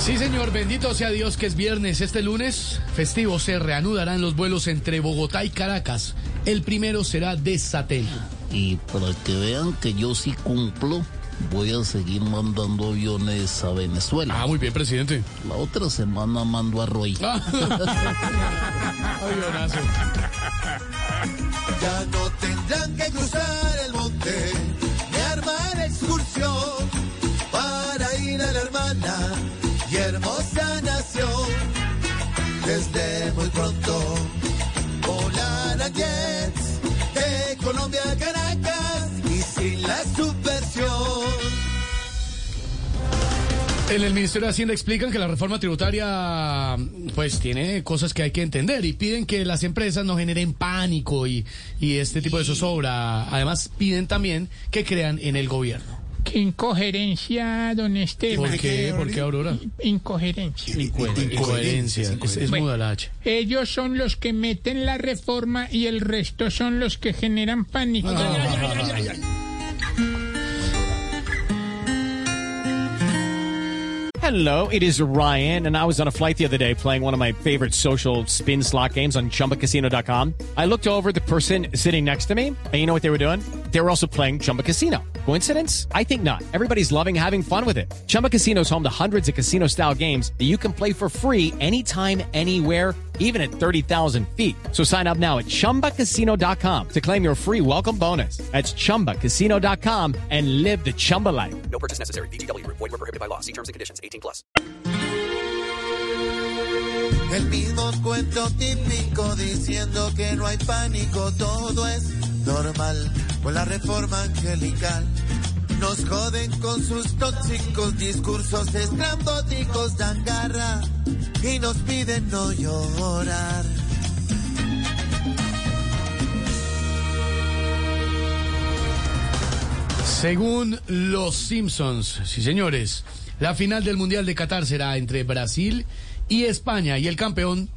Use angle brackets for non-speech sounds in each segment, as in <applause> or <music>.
Sí, señor, bendito sea Dios que es viernes. Este lunes, festivo, se reanudarán los vuelos entre Bogotá y Caracas. El primero será de Satel. Y para que vean que yo sí cumplo, voy a seguir mandando aviones a Venezuela. Ah, muy bien, presidente. La otra semana mando a Roy. <laughs> Avionazo. Ya no tendrán que cruzar hermosa nación. Desde muy pronto volarán jets de Colombia a Caracas y sin la subversión. En el Ministerio de Hacienda explican que la reforma tributaria pues tiene cosas que hay que entender y piden que las empresas no generen pánico y, y este tipo de zozobra. Además piden también que crean en el gobierno. Incoherencia, don Esteban. ¿Por qué? ¿Por qué, Aurora? Incoherencia. Incoherencia. Es, es Bueno. muda la H. Ellos son los que meten la reforma y el resto son los que generan pánico. Hello, it is Ryan, and I was on a flight the other day playing one of my favorite social spin slot games on chumbacasino.com. I looked over at the person sitting next to me, and you know what they were doing? They were also playing Chumba Casino. Coincidence? I think not. Everybody's loving having fun with it. Chumba Casino is home to hundreds of casino style games that you can play for free anytime, anywhere even at 30,000 feet. So sign up now at ChumbaCasino.com to claim your free welcome bonus. That's ChumbaCasino.com and live the Chumba life. No purchase necessary. BGW. Void were prohibited by law. See terms and conditions. 18 plus. El mismo cuento típico diciendo que no hay pánico, todo es normal. Con la reforma angelical nos joden con sus tóxicos discursos estrambóticos, dan garra y nos piden no llorar. Según los Simpsons, sí señores, la final del Mundial de Qatar será entre Brasil y España y el campeón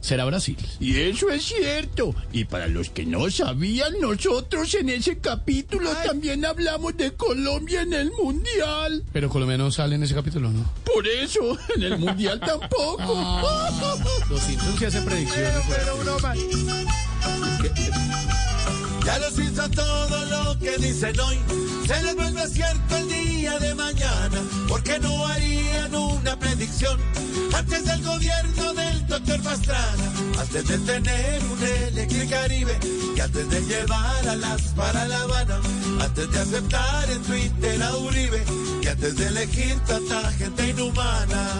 será Brasil. Y eso es cierto. Y para los que no sabían, nosotros en ese capítulo también hablamos de Colombia en el Mundial. Pero Colombia no sale en ese capítulo, ¿no? Por eso, en el Mundial <laughs> tampoco. Los Simpsons hacen predicciones. Ya los hizo todo lo que dicen hoy. Se les vuelve cierto el día de mañana. Porque no harían una predicción antes del gobierno del Antes de tener un Electric Caribe y antes de llevar a las para La Habana. Antes de aceptar en Twitter a Uribe y antes de elegir tanta gente inhumana.